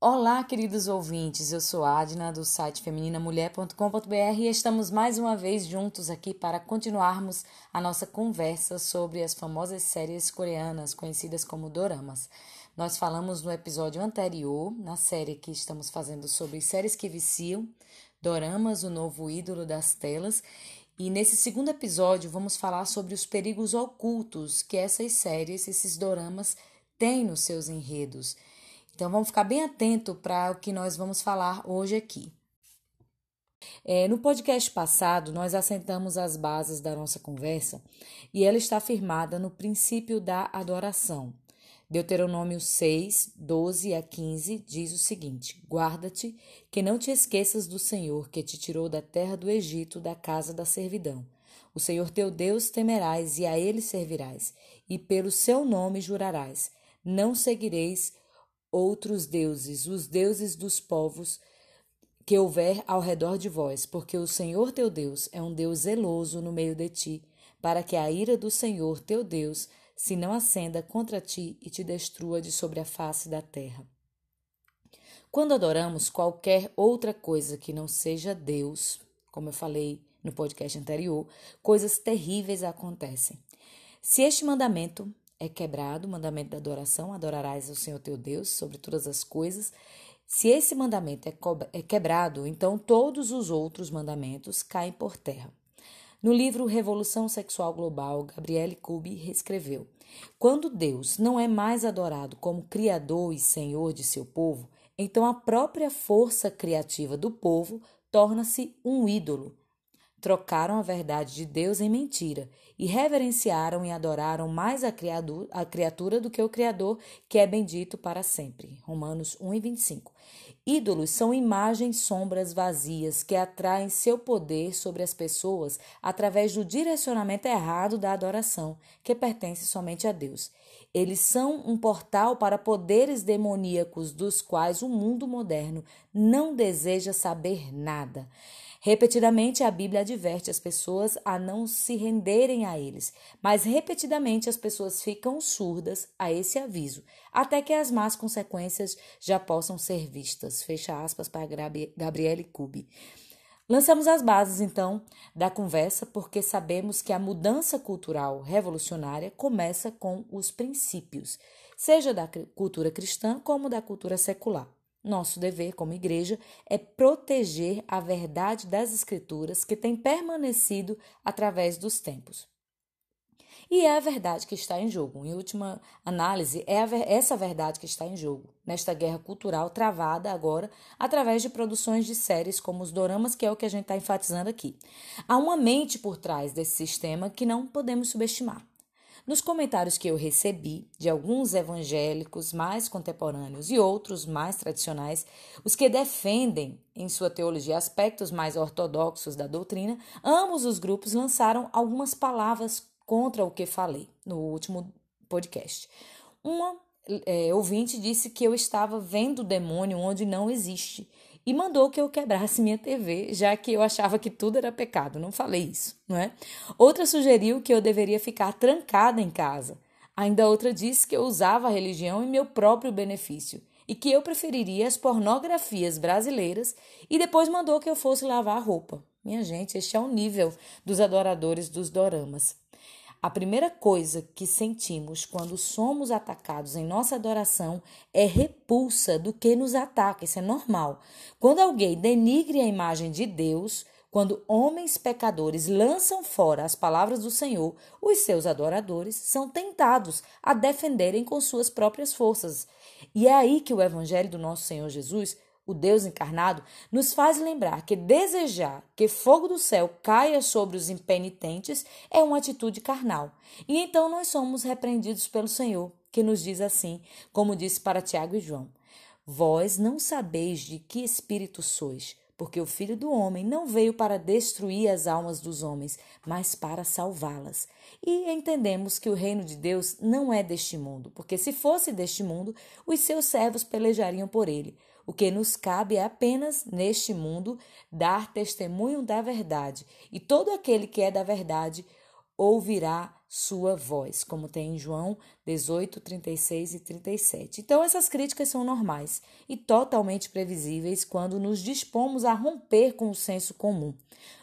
Olá, queridos ouvintes. Eu sou Adna do site femininamulher.com.br e estamos mais uma vez juntos aqui para continuarmos a nossa conversa sobre as famosas séries coreanas conhecidas como doramas. Nós falamos no episódio anterior, na série que estamos fazendo sobre séries que viciam, doramas, o novo ídolo das telas, e nesse segundo episódio vamos falar sobre os perigos ocultos que essas séries, esses doramas têm nos seus enredos. Então vamos ficar bem atento para o que nós vamos falar hoje aqui. É, no podcast passado, nós assentamos as bases da nossa conversa e ela está firmada no princípio da adoração. Deuteronômio 6, 12 a 15 diz o seguinte: Guarda-te, que não te esqueças do Senhor que te tirou da terra do Egito, da casa da servidão. O Senhor teu Deus temerás e a ele servirás, e pelo seu nome jurarás. Não seguireis outros deuses, os deuses dos povos que houver ao redor de vós, porque o Senhor teu Deus é um Deus zeloso no meio de ti, para que a ira do Senhor teu Deus se não acenda contra ti e te destrua de sobre a face da terra. Quando adoramos qualquer outra coisa que não seja Deus, como eu falei no podcast anterior, coisas terríveis acontecem. Se este mandamento é quebrado, o mandamento da adoração, adorarás o Senhor teu Deus sobre todas as coisas. Se esse mandamento é, é quebrado, então todos os outros mandamentos caem por terra. No livro Revolução Sexual Global, Gabriele Kubi reescreveu: Quando Deus não é mais adorado como Criador e Senhor de seu povo, então a própria força criativa do povo torna-se um ídolo, trocaram a verdade de Deus em mentira e reverenciaram e adoraram mais a, a criatura do que o Criador, que é bendito para sempre. Romanos 1 e 25. Ídolos são imagens sombras vazias que atraem seu poder sobre as pessoas através do direcionamento errado da adoração, que pertence somente a Deus. Eles são um portal para poderes demoníacos dos quais o mundo moderno não deseja saber nada. Repetidamente a Bíblia adverte as pessoas a não se renderem a eles, mas repetidamente as pessoas ficam surdas a esse aviso, até que as más consequências já possam ser vistas. Fecha aspas para Gabriele Cubi. Lançamos as bases, então, da conversa, porque sabemos que a mudança cultural revolucionária começa com os princípios, seja da cultura cristã como da cultura secular. Nosso dever como igreja é proteger a verdade das Escrituras que tem permanecido através dos tempos. E é a verdade que está em jogo. Em última análise, é essa verdade que está em jogo, nesta guerra cultural travada agora através de produções de séries como os doramas, que é o que a gente está enfatizando aqui. Há uma mente por trás desse sistema que não podemos subestimar. Nos comentários que eu recebi de alguns evangélicos mais contemporâneos e outros mais tradicionais, os que defendem em sua teologia aspectos mais ortodoxos da doutrina, ambos os grupos lançaram algumas palavras contra o que falei no último podcast. Uma é, ouvinte disse que eu estava vendo o demônio onde não existe e mandou que eu quebrasse minha TV, já que eu achava que tudo era pecado. Não falei isso, não é? Outra sugeriu que eu deveria ficar trancada em casa. Ainda outra disse que eu usava a religião em meu próprio benefício e que eu preferiria as pornografias brasileiras e depois mandou que eu fosse lavar a roupa. Minha gente, este é o nível dos adoradores dos doramas. A primeira coisa que sentimos quando somos atacados em nossa adoração é repulsa do que nos ataca, isso é normal. Quando alguém denigre a imagem de Deus, quando homens pecadores lançam fora as palavras do Senhor, os seus adoradores são tentados a defenderem com suas próprias forças. E é aí que o evangelho do nosso Senhor Jesus o Deus encarnado, nos faz lembrar que desejar que fogo do céu caia sobre os impenitentes é uma atitude carnal. E então nós somos repreendidos pelo Senhor, que nos diz assim, como disse para Tiago e João: Vós não sabeis de que espírito sois, porque o Filho do Homem não veio para destruir as almas dos homens, mas para salvá-las. E entendemos que o reino de Deus não é deste mundo, porque se fosse deste mundo, os seus servos pelejariam por ele. O que nos cabe é apenas, neste mundo, dar testemunho da verdade, e todo aquele que é da verdade ouvirá sua voz, como tem em João 18, 36 e 37. Então, essas críticas são normais e totalmente previsíveis quando nos dispomos a romper com o senso comum.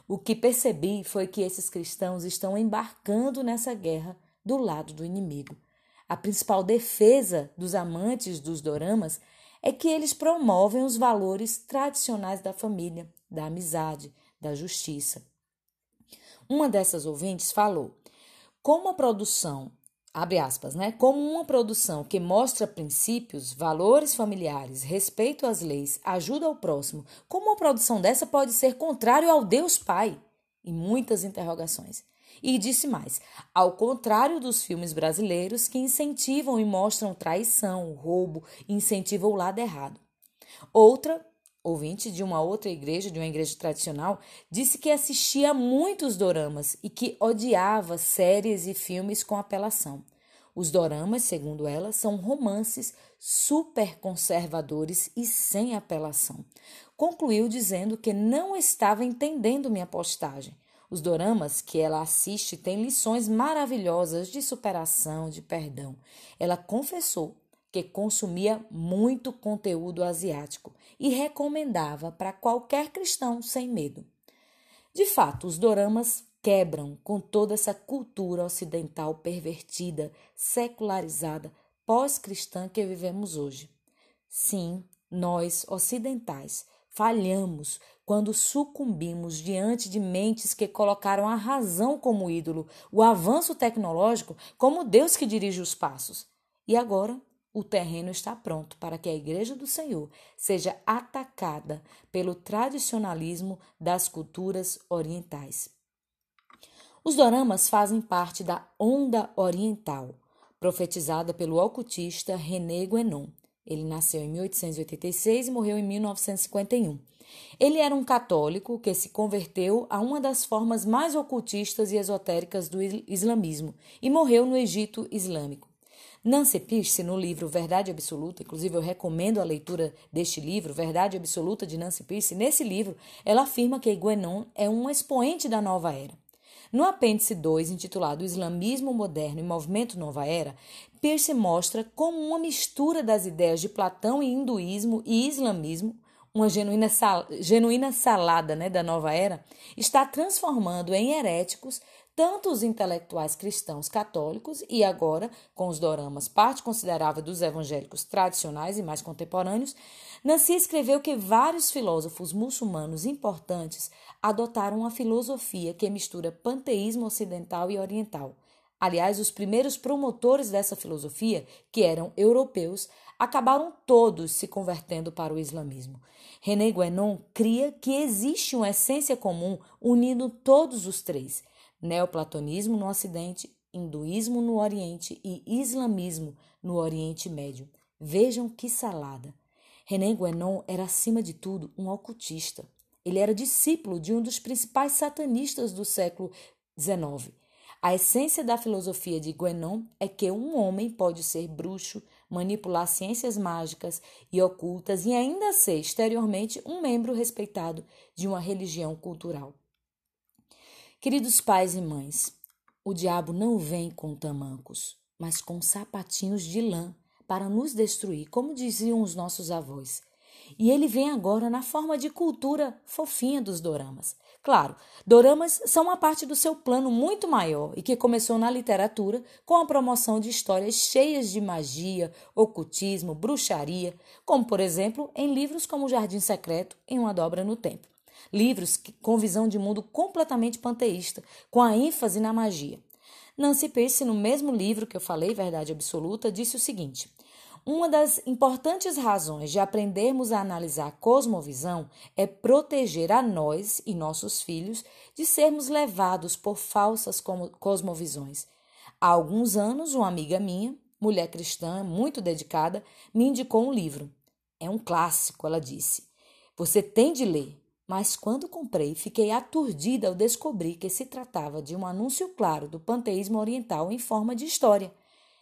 O que percebi foi que esses cristãos estão embarcando nessa guerra do lado do inimigo. A principal defesa dos amantes dos doramas é que eles promovem os valores tradicionais da família, da amizade, da justiça. Uma dessas ouvintes falou: como a produção, abre aspas, né? Como uma produção que mostra princípios, valores familiares, respeito às leis, ajuda ao próximo, como uma produção dessa pode ser contrário ao Deus Pai? E muitas interrogações. E disse mais: ao contrário dos filmes brasileiros que incentivam e mostram traição, roubo, incentivam o lado errado. Outra ouvinte de uma outra igreja, de uma igreja tradicional, disse que assistia muitos doramas e que odiava séries e filmes com apelação. Os doramas, segundo ela, são romances super conservadores e sem apelação. Concluiu dizendo que não estava entendendo minha postagem. Os doramas que ela assiste têm lições maravilhosas de superação, de perdão. Ela confessou que consumia muito conteúdo asiático e recomendava para qualquer cristão sem medo. De fato, os doramas quebram com toda essa cultura ocidental pervertida, secularizada, pós-cristã que vivemos hoje. Sim, nós, ocidentais, falhamos quando sucumbimos diante de mentes que colocaram a razão como ídolo, o avanço tecnológico como Deus que dirige os passos. E agora o terreno está pronto para que a Igreja do Senhor seja atacada pelo tradicionalismo das culturas orientais. Os doramas fazem parte da onda oriental, profetizada pelo ocultista René Guénon. Ele nasceu em 1886 e morreu em 1951. Ele era um católico que se converteu a uma das formas mais ocultistas e esotéricas do islamismo e morreu no Egito Islâmico. Nancy Pierce, no livro Verdade Absoluta, inclusive eu recomendo a leitura deste livro, Verdade Absoluta de Nancy Pierce, nesse livro ela afirma que Guénon é um expoente da nova era. No apêndice 2, intitulado Islamismo Moderno e Movimento Nova Era, Pierce mostra como uma mistura das ideias de Platão e hinduísmo e islamismo, uma genuína, sal, genuína salada né, da nova era, está transformando em heréticos tanto os intelectuais cristãos católicos e agora, com os doramas, parte considerável dos evangélicos tradicionais e mais contemporâneos, Nancy escreveu que vários filósofos muçulmanos importantes adotaram uma filosofia que mistura panteísmo ocidental e oriental. Aliás, os primeiros promotores dessa filosofia, que eram europeus, acabaram todos se convertendo para o islamismo. René Guénon cria que existe uma essência comum unindo todos os três – neoplatonismo no Ocidente, hinduísmo no Oriente e islamismo no Oriente Médio. Vejam que salada! René Guénon era, acima de tudo, um ocultista. Ele era discípulo de um dos principais satanistas do século XIX. A essência da filosofia de Guénon é que um homem pode ser bruxo, manipular ciências mágicas e ocultas e ainda ser exteriormente um membro respeitado de uma religião cultural. Queridos pais e mães, o diabo não vem com tamancos, mas com sapatinhos de lã para nos destruir, como diziam os nossos avós. E ele vem agora na forma de cultura fofinha dos doramas. Claro, doramas são uma parte do seu plano muito maior e que começou na literatura com a promoção de histórias cheias de magia, ocultismo, bruxaria, como por exemplo em livros como O Jardim Secreto em Uma Dobra no Tempo livros com visão de mundo completamente panteísta, com a ênfase na magia. Nancy Pierce, no mesmo livro que eu falei, Verdade Absoluta, disse o seguinte: uma das importantes razões de aprendermos a analisar a cosmovisão é proteger a nós e nossos filhos de sermos levados por falsas cosmovisões. Há alguns anos, uma amiga minha, mulher cristã muito dedicada, me indicou um livro. É um clássico, ela disse. Você tem de ler. Mas quando comprei, fiquei aturdida ao descobrir que se tratava de um anúncio claro do panteísmo oriental em forma de história.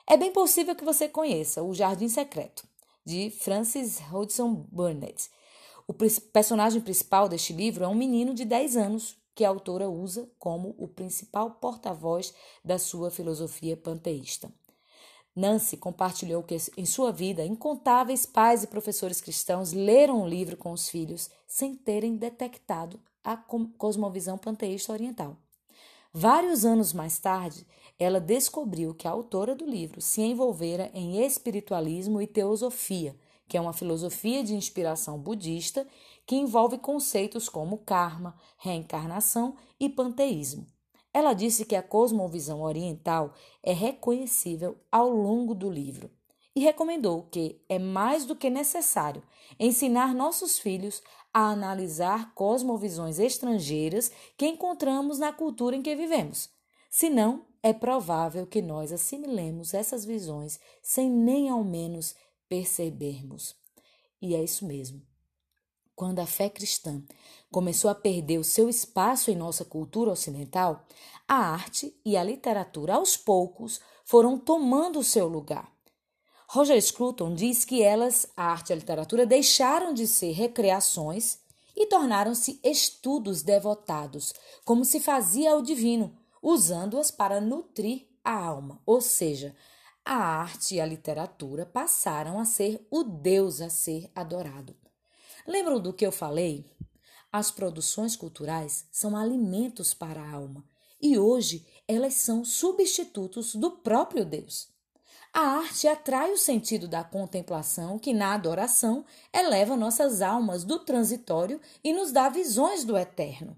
É bem possível que você conheça O Jardim Secreto, de Francis Hodgson Burnett. O personagem principal deste livro é um menino de 10 anos, que a autora usa como o principal porta-voz da sua filosofia panteísta. Nancy compartilhou que em sua vida incontáveis pais e professores cristãos leram o livro com os filhos sem terem detectado a cosmovisão panteísta oriental. Vários anos mais tarde, ela descobriu que a autora do livro se envolvera em espiritualismo e teosofia, que é uma filosofia de inspiração budista que envolve conceitos como karma, reencarnação e panteísmo. Ela disse que a cosmovisão oriental é reconhecível ao longo do livro e recomendou que é mais do que necessário ensinar nossos filhos a analisar cosmovisões estrangeiras que encontramos na cultura em que vivemos. Senão, é provável que nós assimilemos essas visões sem nem ao menos percebermos. E é isso mesmo. Quando a fé cristã começou a perder o seu espaço em nossa cultura ocidental, a arte e a literatura, aos poucos, foram tomando o seu lugar. Roger Scruton diz que elas, a arte e a literatura, deixaram de ser recreações e tornaram-se estudos devotados, como se fazia ao divino, usando-as para nutrir a alma, ou seja, a arte e a literatura passaram a ser o Deus a ser adorado. Lembram do que eu falei? As produções culturais são alimentos para a alma e hoje elas são substitutos do próprio Deus. A arte atrai o sentido da contemplação que, na adoração, eleva nossas almas do transitório e nos dá visões do eterno.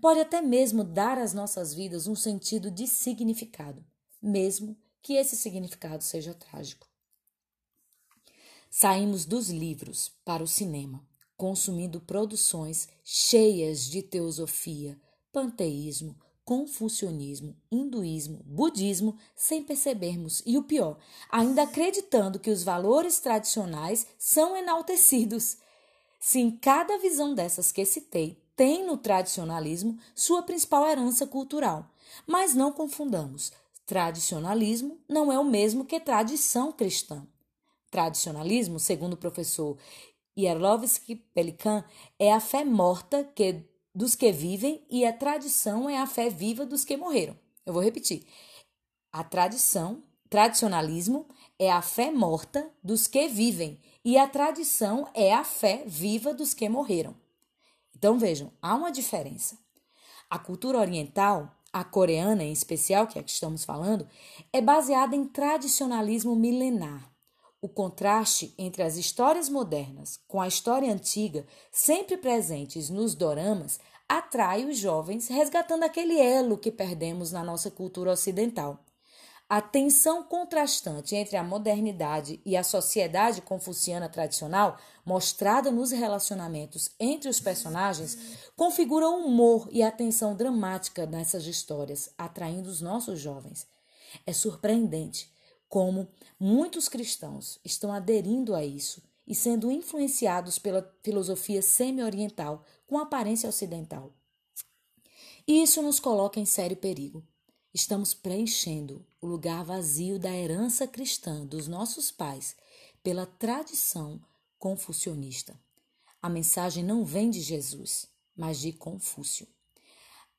Pode até mesmo dar às nossas vidas um sentido de significado, mesmo que esse significado seja trágico. Saímos dos livros para o cinema, consumindo produções cheias de teosofia, panteísmo, confucionismo, hinduísmo, budismo, sem percebermos, e o pior, ainda acreditando que os valores tradicionais são enaltecidos. Sim, cada visão dessas que citei tem no tradicionalismo sua principal herança cultural. Mas não confundamos, Tradicionalismo não é o mesmo que tradição cristã. Tradicionalismo, segundo o professor Yerlovsky Pelikan, é a fé morta que, dos que vivem e a tradição é a fé viva dos que morreram. Eu vou repetir. A tradição, tradicionalismo, é a fé morta dos que vivem e a tradição é a fé viva dos que morreram. Então vejam, há uma diferença. A cultura oriental a coreana em especial, que é a que estamos falando, é baseada em tradicionalismo milenar. O contraste entre as histórias modernas com a história antiga, sempre presentes nos doramas, atrai os jovens, resgatando aquele elo que perdemos na nossa cultura ocidental. A tensão contrastante entre a modernidade e a sociedade confuciana tradicional, mostrada nos relacionamentos entre os personagens, configura o humor e a tensão dramática nessas histórias, atraindo os nossos jovens. É surpreendente como muitos cristãos estão aderindo a isso e sendo influenciados pela filosofia semi-oriental com aparência ocidental. E isso nos coloca em sério perigo. Estamos preenchendo o lugar vazio da herança cristã dos nossos pais pela tradição confucionista. A mensagem não vem de Jesus, mas de Confúcio.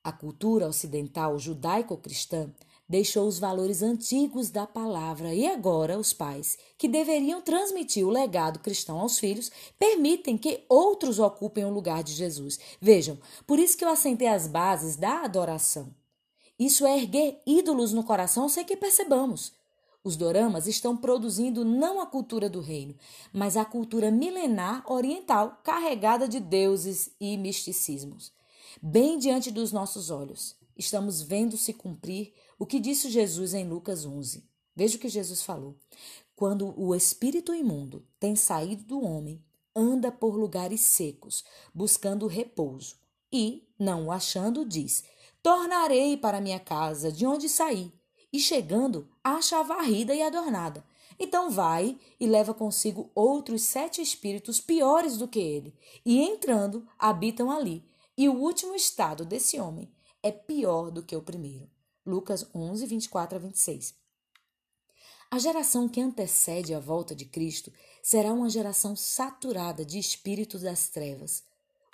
A cultura ocidental judaico-cristã deixou os valores antigos da palavra e agora os pais, que deveriam transmitir o legado cristão aos filhos, permitem que outros ocupem o lugar de Jesus. Vejam, por isso que eu assentei as bases da adoração. Isso é erguer ídolos no coração sem que percebamos. Os doramas estão produzindo não a cultura do reino, mas a cultura milenar oriental carregada de deuses e misticismos. Bem diante dos nossos olhos, estamos vendo se cumprir o que disse Jesus em Lucas 11. Veja o que Jesus falou. Quando o espírito imundo tem saído do homem, anda por lugares secos, buscando repouso, e, não o achando, diz: Tornarei para minha casa, de onde saí. E chegando, acha varrida e adornada. Então vai e leva consigo outros sete espíritos piores do que ele, e entrando, habitam ali. E o último estado desse homem é pior do que o primeiro. Lucas 11, 24 a 26. A geração que antecede a volta de Cristo será uma geração saturada de espíritos das trevas.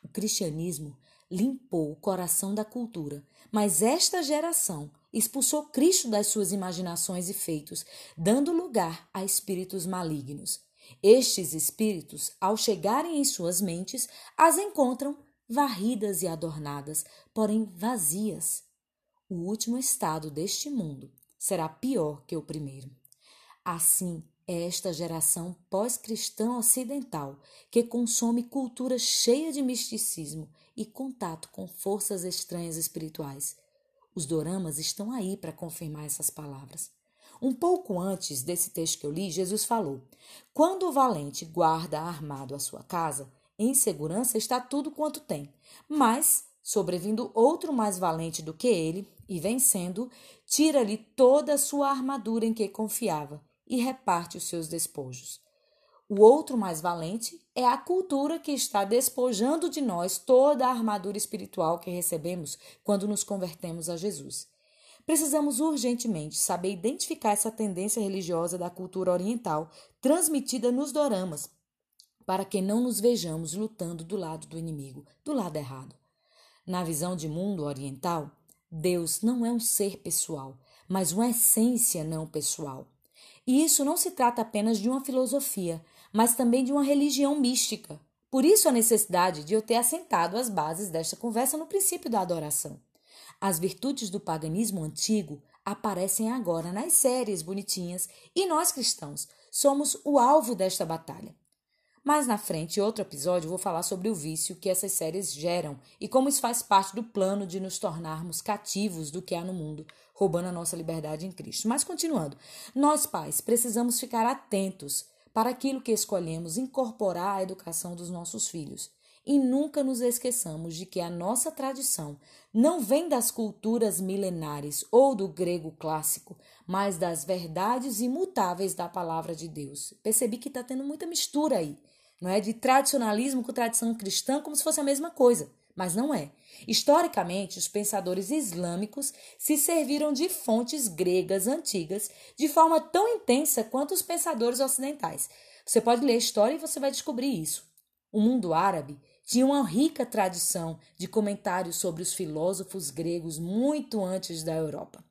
O cristianismo limpou o coração da cultura, mas esta geração expulsou Cristo das suas imaginações e feitos, dando lugar a espíritos malignos. Estes espíritos, ao chegarem em suas mentes, as encontram varridas e adornadas, porém vazias. O último estado deste mundo será pior que o primeiro. Assim é esta geração pós-cristã ocidental que consome cultura cheia de misticismo e contato com forças estranhas espirituais. Os doramas estão aí para confirmar essas palavras. Um pouco antes desse texto que eu li, Jesus falou: Quando o valente guarda armado a sua casa, em segurança está tudo quanto tem. Mas, sobrevindo outro mais valente do que ele, e vencendo, tira-lhe toda a sua armadura em que confiava e reparte os seus despojos. O outro mais valente é a cultura que está despojando de nós toda a armadura espiritual que recebemos quando nos convertemos a Jesus. Precisamos urgentemente saber identificar essa tendência religiosa da cultura oriental transmitida nos doramas, para que não nos vejamos lutando do lado do inimigo, do lado errado. Na visão de mundo oriental, Deus não é um ser pessoal, mas uma essência não pessoal. E isso não se trata apenas de uma filosofia, mas também de uma religião mística. Por isso a necessidade de eu ter assentado as bases desta conversa no princípio da adoração. As virtudes do paganismo antigo aparecem agora nas séries bonitinhas e nós cristãos somos o alvo desta batalha. Mais na frente, em outro episódio, vou falar sobre o vício que essas séries geram e como isso faz parte do plano de nos tornarmos cativos do que há no mundo, roubando a nossa liberdade em Cristo. Mas continuando, nós pais precisamos ficar atentos para aquilo que escolhemos incorporar à educação dos nossos filhos. E nunca nos esqueçamos de que a nossa tradição não vem das culturas milenares ou do grego clássico, mas das verdades imutáveis da palavra de Deus. Percebi que está tendo muita mistura aí não é? De tradicionalismo com tradição cristã como se fosse a mesma coisa, mas não é. Historicamente, os pensadores islâmicos se serviram de fontes gregas antigas de forma tão intensa quanto os pensadores ocidentais. Você pode ler a história e você vai descobrir isso. O mundo árabe tinha uma rica tradição de comentários sobre os filósofos gregos muito antes da Europa.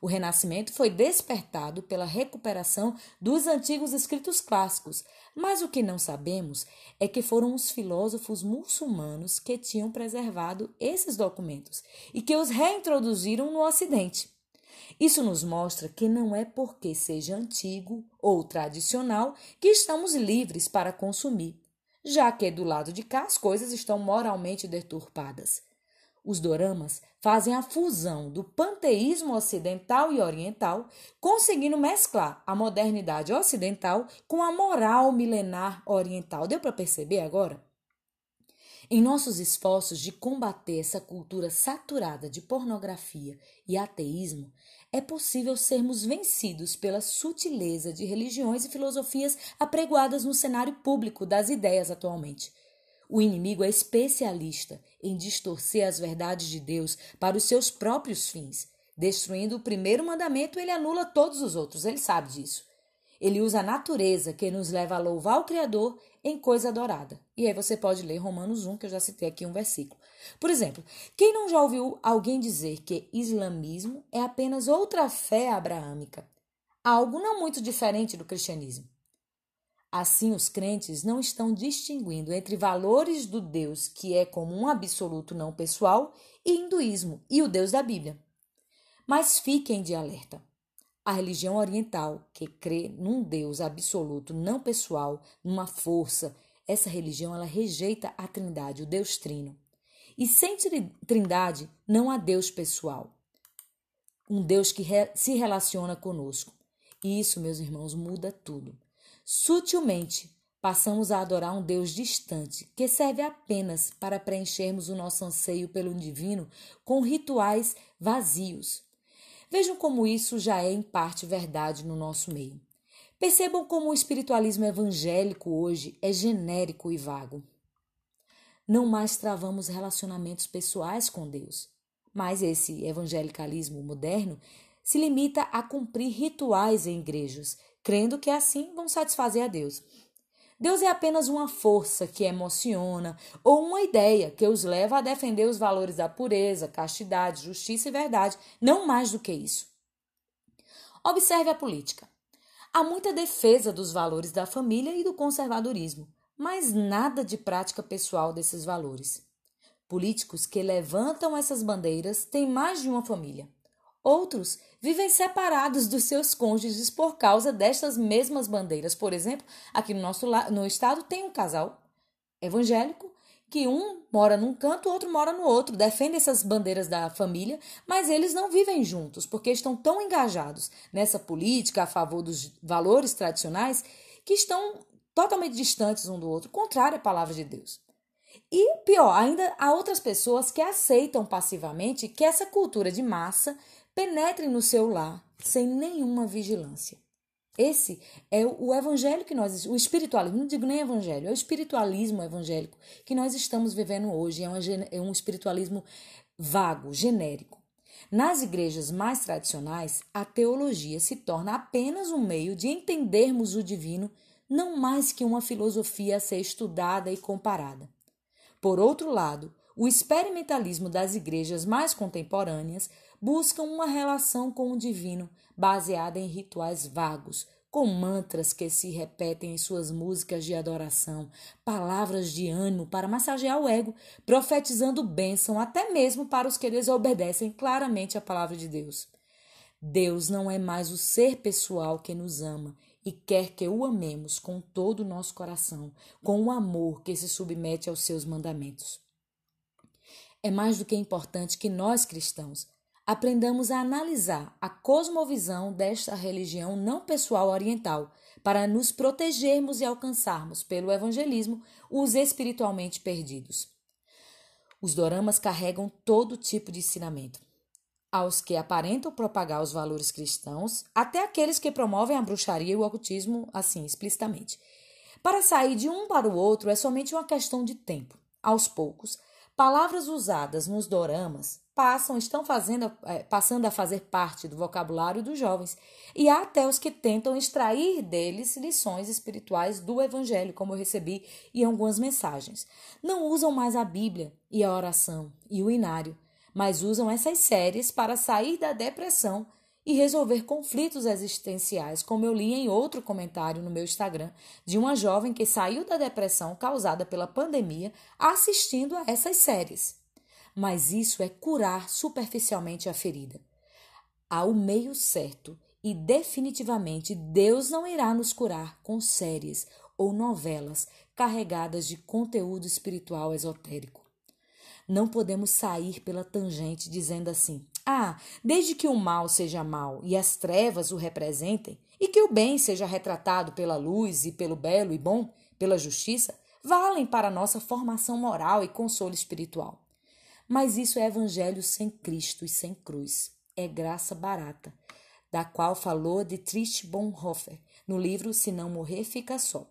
O Renascimento foi despertado pela recuperação dos antigos escritos clássicos, mas o que não sabemos é que foram os filósofos muçulmanos que tinham preservado esses documentos e que os reintroduziram no Ocidente. Isso nos mostra que não é porque seja antigo ou tradicional que estamos livres para consumir, já que do lado de cá as coisas estão moralmente deturpadas. Os doramas fazem a fusão do panteísmo ocidental e oriental, conseguindo mesclar a modernidade ocidental com a moral milenar oriental. Deu para perceber agora? Em nossos esforços de combater essa cultura saturada de pornografia e ateísmo, é possível sermos vencidos pela sutileza de religiões e filosofias apregoadas no cenário público das ideias atualmente. O inimigo é especialista em distorcer as verdades de Deus para os seus próprios fins. Destruindo o primeiro mandamento, ele anula todos os outros, ele sabe disso. Ele usa a natureza que nos leva a louvar o Criador em coisa adorada. E aí você pode ler Romanos 1, que eu já citei aqui um versículo. Por exemplo, quem não já ouviu alguém dizer que islamismo é apenas outra fé abraâmica? Algo não muito diferente do cristianismo. Assim, os crentes não estão distinguindo entre valores do Deus que é como um absoluto não pessoal e hinduísmo e o Deus da Bíblia. Mas fiquem de alerta. A religião oriental, que crê num Deus absoluto não pessoal, numa força, essa religião ela rejeita a Trindade, o Deus Trino. E sem Trindade não há Deus pessoal. Um Deus que se relaciona conosco. E isso, meus irmãos, muda tudo. Sutilmente, passamos a adorar um Deus distante, que serve apenas para preenchermos o nosso anseio pelo divino com rituais vazios. Vejam como isso já é em parte verdade no nosso meio. Percebam como o espiritualismo evangélico hoje é genérico e vago. Não mais travamos relacionamentos pessoais com Deus, mas esse evangelicalismo moderno se limita a cumprir rituais em igrejas, crendo que assim vão satisfazer a Deus. Deus é apenas uma força que emociona ou uma ideia que os leva a defender os valores da pureza, castidade, justiça e verdade, não mais do que isso. Observe a política. Há muita defesa dos valores da família e do conservadorismo, mas nada de prática pessoal desses valores. Políticos que levantam essas bandeiras têm mais de uma família. Outros vivem separados dos seus cônjuges por causa destas mesmas bandeiras. Por exemplo, aqui no nosso no estado tem um casal evangélico que um mora num canto, o outro mora no outro, defende essas bandeiras da família, mas eles não vivem juntos porque estão tão engajados nessa política a favor dos valores tradicionais que estão totalmente distantes um do outro, contrário à palavra de Deus. E pior, ainda há outras pessoas que aceitam passivamente que essa cultura de massa penetre no seu lar sem nenhuma vigilância. Esse é o evangelho que nós, o espiritualismo, não digo nem evangelho, é o espiritualismo evangélico que nós estamos vivendo hoje. É é um espiritualismo vago, genérico. Nas igrejas mais tradicionais, a teologia se torna apenas um meio de entendermos o divino, não mais que uma filosofia a ser estudada e comparada. Por outro lado, o experimentalismo das igrejas mais contemporâneas buscam uma relação com o divino baseada em rituais vagos, com mantras que se repetem em suas músicas de adoração, palavras de ânimo para massagear o ego, profetizando bênção até mesmo para os que desobedecem claramente a palavra de Deus. Deus não é mais o ser pessoal que nos ama e quer que o amemos com todo o nosso coração, com o amor que se submete aos seus mandamentos. É mais do que importante que nós cristãos aprendamos a analisar a cosmovisão desta religião não pessoal oriental, para nos protegermos e alcançarmos, pelo evangelismo, os espiritualmente perdidos. Os doramas carregam todo tipo de ensinamento. Aos que aparentam propagar os valores cristãos, até aqueles que promovem a bruxaria e o ocultismo assim explicitamente. Para sair de um para o outro é somente uma questão de tempo. Aos poucos, palavras usadas nos doramas passam, estão fazendo, é, passando a fazer parte do vocabulário dos jovens, e há até os que tentam extrair deles lições espirituais do Evangelho, como eu recebi em algumas mensagens. Não usam mais a Bíblia e a oração e o inário, mas usam essas séries para sair da depressão e resolver conflitos existenciais, como eu li em outro comentário no meu Instagram de uma jovem que saiu da depressão causada pela pandemia assistindo a essas séries mas isso é curar superficialmente a ferida. Há o meio certo e definitivamente Deus não irá nos curar com séries ou novelas carregadas de conteúdo espiritual esotérico. Não podemos sair pela tangente dizendo assim: ah, desde que o mal seja mal e as trevas o representem, e que o bem seja retratado pela luz e pelo belo e bom, pela justiça, valem para nossa formação moral e consolo espiritual. Mas isso é evangelho sem Cristo e sem cruz. É graça barata, da qual falou Dietrich Bonhoeffer no livro Se Não Morrer, Fica Só.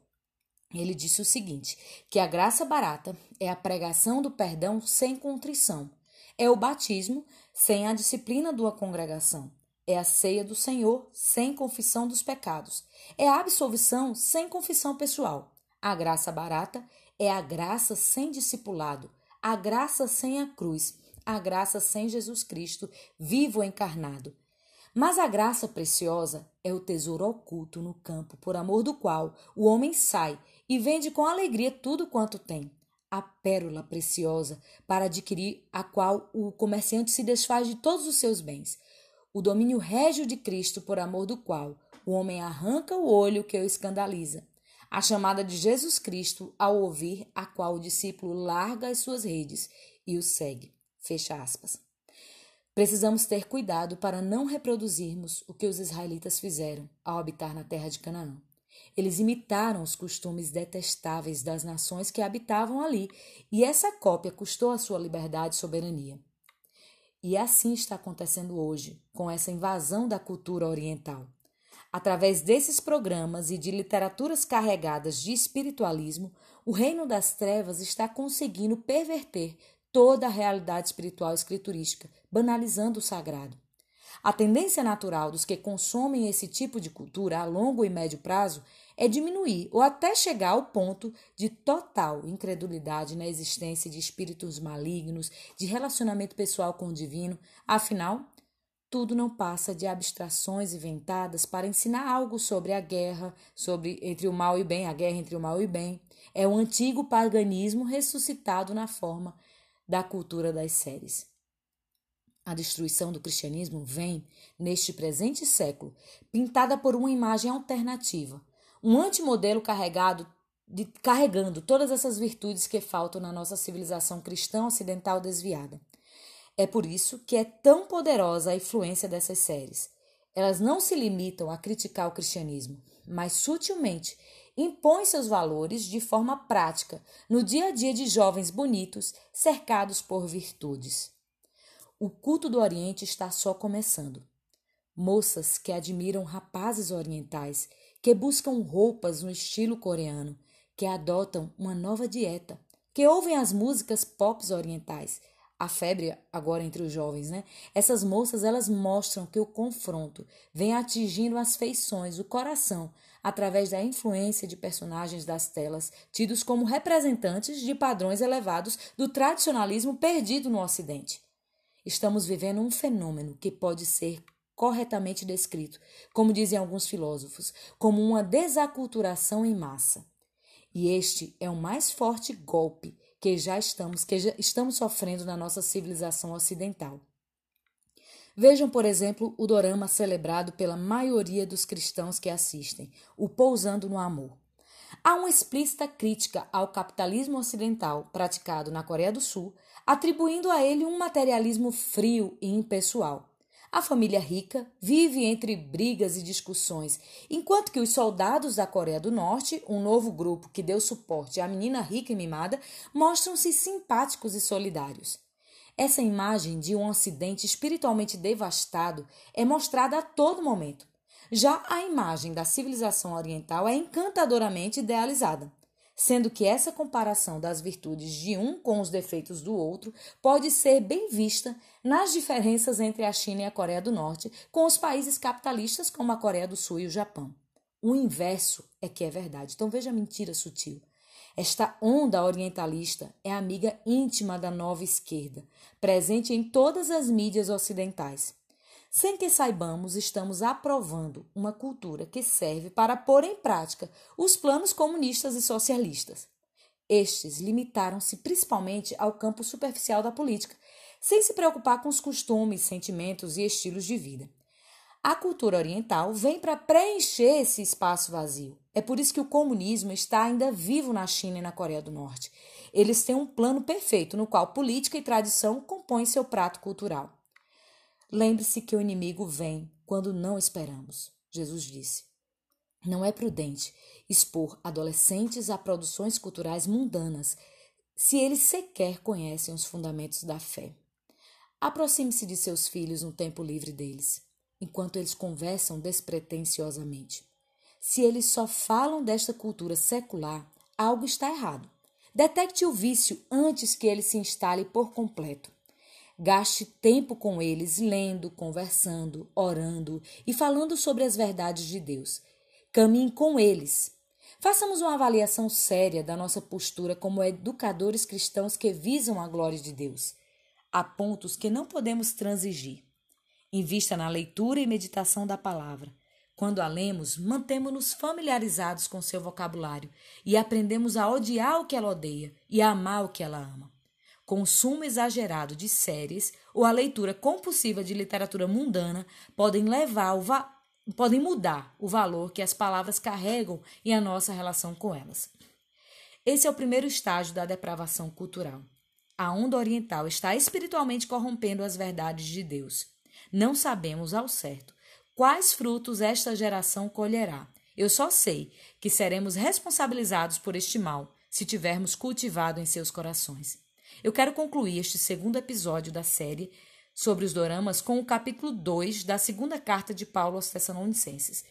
Ele disse o seguinte: que a graça barata é a pregação do perdão sem contrição, é o batismo sem a disciplina da congregação, é a ceia do Senhor sem confissão dos pecados, é a absolvição sem confissão pessoal. A graça barata é a graça sem discipulado, a graça sem a cruz, a graça sem Jesus Cristo, vivo encarnado. Mas a graça preciosa é o tesouro oculto no campo, por amor do qual o homem sai e vende com alegria tudo quanto tem. A pérola preciosa para adquirir a qual o comerciante se desfaz de todos os seus bens. O domínio régio de Cristo, por amor do qual o homem arranca o olho que o escandaliza a chamada de Jesus Cristo ao ouvir a qual o discípulo larga as suas redes e o segue. Fecha aspas. Precisamos ter cuidado para não reproduzirmos o que os israelitas fizeram ao habitar na terra de Canaã. Eles imitaram os costumes detestáveis das nações que habitavam ali, e essa cópia custou a sua liberdade e soberania. E assim está acontecendo hoje, com essa invasão da cultura oriental. Através desses programas e de literaturas carregadas de espiritualismo, o reino das trevas está conseguindo perverter toda a realidade espiritual escriturística, banalizando o sagrado. A tendência natural dos que consomem esse tipo de cultura a longo e médio prazo é diminuir ou até chegar ao ponto de total incredulidade na existência de espíritos malignos, de relacionamento pessoal com o divino. Afinal, tudo não passa de abstrações inventadas para ensinar algo sobre a guerra, sobre entre o mal e o bem, a guerra entre o mal e o bem. É o antigo paganismo ressuscitado na forma da cultura das séries. A destruição do cristianismo vem, neste presente século, pintada por uma imagem alternativa, um antimodelo carregado de, carregando todas essas virtudes que faltam na nossa civilização cristã ocidental desviada. É por isso que é tão poderosa a influência dessas séries. Elas não se limitam a criticar o cristianismo, mas sutilmente impõem seus valores de forma prática no dia a dia de jovens bonitos cercados por virtudes. O culto do Oriente está só começando. Moças que admiram rapazes orientais, que buscam roupas no estilo coreano, que adotam uma nova dieta, que ouvem as músicas pop orientais, a febre agora entre os jovens, né? Essas moças elas mostram que o confronto vem atingindo as feições, o coração, através da influência de personagens das telas, tidos como representantes de padrões elevados do tradicionalismo perdido no Ocidente. Estamos vivendo um fenômeno que pode ser corretamente descrito, como dizem alguns filósofos, como uma desaculturação em massa. E este é o mais forte golpe que já estamos, que já estamos sofrendo na nossa civilização ocidental. Vejam, por exemplo, o dorama celebrado pela maioria dos cristãos que assistem, o Pousando no Amor. Há uma explícita crítica ao capitalismo ocidental praticado na Coreia do Sul, atribuindo a ele um materialismo frio e impessoal. A família rica vive entre brigas e discussões, enquanto que os soldados da Coreia do Norte, um novo grupo que deu suporte à menina rica e mimada, mostram-se simpáticos e solidários. Essa imagem de um Ocidente espiritualmente devastado é mostrada a todo momento. Já a imagem da civilização oriental é encantadoramente idealizada sendo que essa comparação das virtudes de um com os defeitos do outro pode ser bem vista nas diferenças entre a China e a Coreia do Norte com os países capitalistas como a Coreia do Sul e o Japão. O inverso é que é verdade. Então veja a mentira sutil. Esta onda orientalista é amiga íntima da nova esquerda, presente em todas as mídias ocidentais. Sem que saibamos, estamos aprovando uma cultura que serve para pôr em prática os planos comunistas e socialistas. Estes limitaram-se principalmente ao campo superficial da política, sem se preocupar com os costumes, sentimentos e estilos de vida. A cultura oriental vem para preencher esse espaço vazio. É por isso que o comunismo está ainda vivo na China e na Coreia do Norte. Eles têm um plano perfeito no qual política e tradição compõem seu prato cultural. Lembre-se que o inimigo vem quando não esperamos. Jesus disse. Não é prudente expor adolescentes a produções culturais mundanas se eles sequer conhecem os fundamentos da fé. Aproxime-se de seus filhos no tempo livre deles, enquanto eles conversam despretensiosamente. Se eles só falam desta cultura secular, algo está errado. Detecte o vício antes que ele se instale por completo. Gaste tempo com eles, lendo, conversando, orando e falando sobre as verdades de Deus. Caminhe com eles. Façamos uma avaliação séria da nossa postura como educadores cristãos que visam a glória de Deus. Há pontos que não podemos transigir. Invista na leitura e meditação da palavra. Quando a lemos, mantemos-nos familiarizados com seu vocabulário e aprendemos a odiar o que ela odeia e a amar o que ela ama consumo exagerado de séries ou a leitura compulsiva de literatura mundana podem levar o podem mudar o valor que as palavras carregam e a nossa relação com elas. Esse é o primeiro estágio da depravação cultural. A onda oriental está espiritualmente corrompendo as verdades de Deus. Não sabemos ao certo quais frutos esta geração colherá. Eu só sei que seremos responsabilizados por este mal se tivermos cultivado em seus corações. Eu quero concluir este segundo episódio da série sobre os doramas com o capítulo 2 da segunda carta de Paulo aos Tessalonicenses.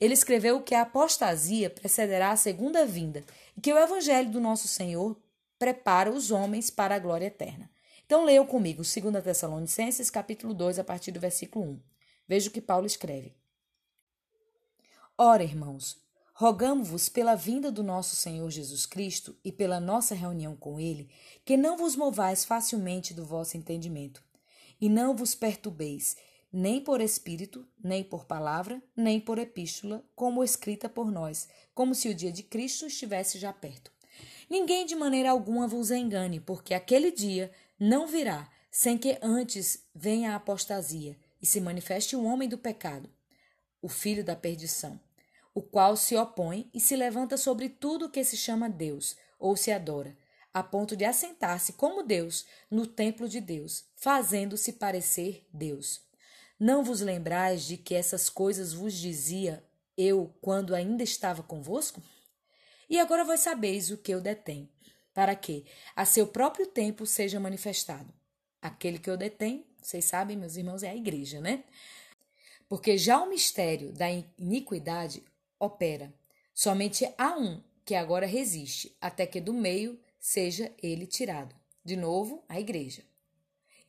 Ele escreveu que a apostasia precederá a segunda vinda e que o evangelho do nosso Senhor prepara os homens para a glória eterna. Então leiam comigo 2 Tessalonicenses, capítulo 2, a partir do versículo 1. Veja o que Paulo escreve. Ora, irmãos, Rogamo-vos pela vinda do nosso Senhor Jesus Cristo e pela nossa reunião com Ele, que não vos movais facilmente do vosso entendimento, e não vos perturbeis, nem por espírito, nem por palavra, nem por epístola, como escrita por nós, como se o dia de Cristo estivesse já perto. Ninguém de maneira alguma vos engane, porque aquele dia não virá sem que antes venha a apostasia e se manifeste o homem do pecado, o filho da perdição, o qual se opõe e se levanta sobre tudo o que se chama Deus ou se adora, a ponto de assentar-se como Deus no templo de Deus, fazendo-se parecer Deus. Não vos lembrais de que essas coisas vos dizia eu quando ainda estava convosco? E agora vós sabeis o que eu detém, para que, a seu próprio tempo, seja manifestado. Aquele que eu detém, vocês sabem, meus irmãos, é a igreja, né? Porque já o mistério da iniquidade opera. Somente há um que agora resiste, até que do meio seja ele tirado. De novo, a igreja.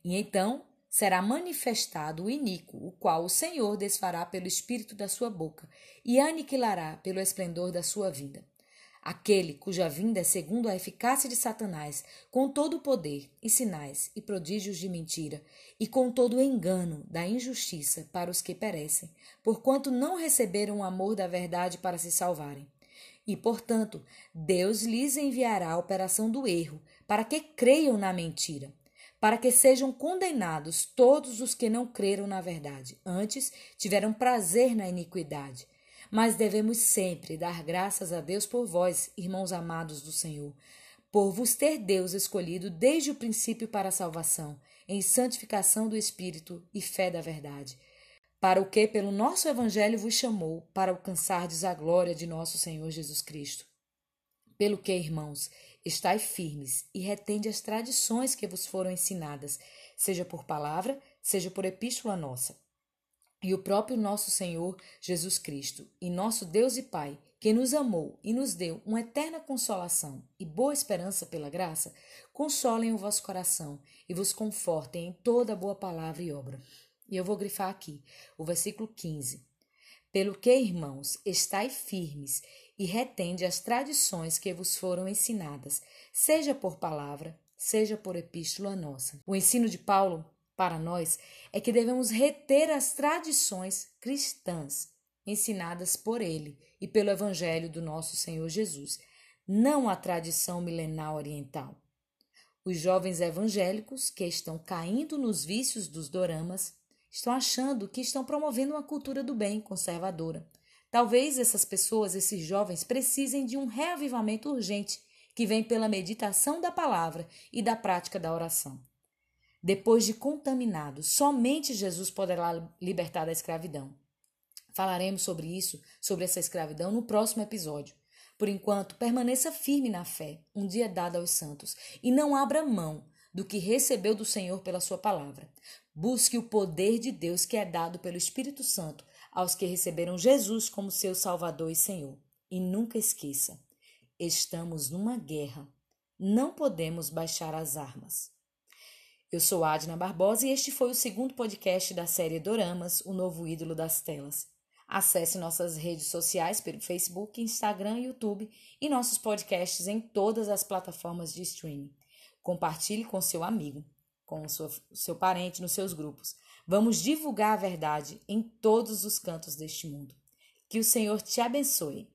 E então será manifestado o iníquo, o qual o Senhor desfará pelo espírito da sua boca e aniquilará pelo esplendor da sua vinda. Aquele cuja vinda é segundo a eficácia de Satanás, com todo o poder e sinais e prodígios de mentira, e com todo o engano da injustiça para os que perecem, porquanto não receberam o amor da verdade para se salvarem. E, portanto, Deus lhes enviará a operação do erro, para que creiam na mentira para que sejam condenados todos os que não creram na verdade, antes tiveram prazer na iniquidade. Mas devemos sempre dar graças a Deus por vós, irmãos amados do Senhor, por vos ter Deus escolhido desde o princípio para a salvação, em santificação do Espírito e fé da verdade, para o que pelo nosso Evangelho vos chamou, para alcançardes a glória de nosso Senhor Jesus Cristo. Pelo que, irmãos, estai firmes e retende as tradições que vos foram ensinadas, seja por palavra, seja por epístola nossa. E o próprio nosso Senhor Jesus Cristo, e nosso Deus e Pai, que nos amou e nos deu uma eterna consolação e boa esperança pela graça, consolem o vosso coração e vos confortem em toda boa palavra e obra. E eu vou grifar aqui o versículo 15. Pelo que, irmãos, estai firmes e retende as tradições que vos foram ensinadas, seja por palavra, seja por epístola nossa. O ensino de Paulo para nós é que devemos reter as tradições cristãs ensinadas por ele e pelo evangelho do nosso Senhor Jesus, não a tradição milenar oriental. Os jovens evangélicos que estão caindo nos vícios dos doramas estão achando que estão promovendo uma cultura do bem conservadora Talvez essas pessoas, esses jovens, precisem de um reavivamento urgente que vem pela meditação da palavra e da prática da oração. Depois de contaminados, somente Jesus poderá libertar da escravidão. Falaremos sobre isso, sobre essa escravidão, no próximo episódio. Por enquanto, permaneça firme na fé, um dia dado aos santos, e não abra mão do que recebeu do Senhor pela sua palavra. Busque o poder de Deus que é dado pelo Espírito Santo aos que receberam Jesus como seu Salvador e Senhor. E nunca esqueça: estamos numa guerra. Não podemos baixar as armas. Eu sou Adna Barbosa e este foi o segundo podcast da série Doramas, o novo ídolo das telas. Acesse nossas redes sociais pelo Facebook, Instagram, YouTube e nossos podcasts em todas as plataformas de streaming. Compartilhe com seu amigo, com seu, seu parente, nos seus grupos. Vamos divulgar a verdade em todos os cantos deste mundo. Que o Senhor te abençoe.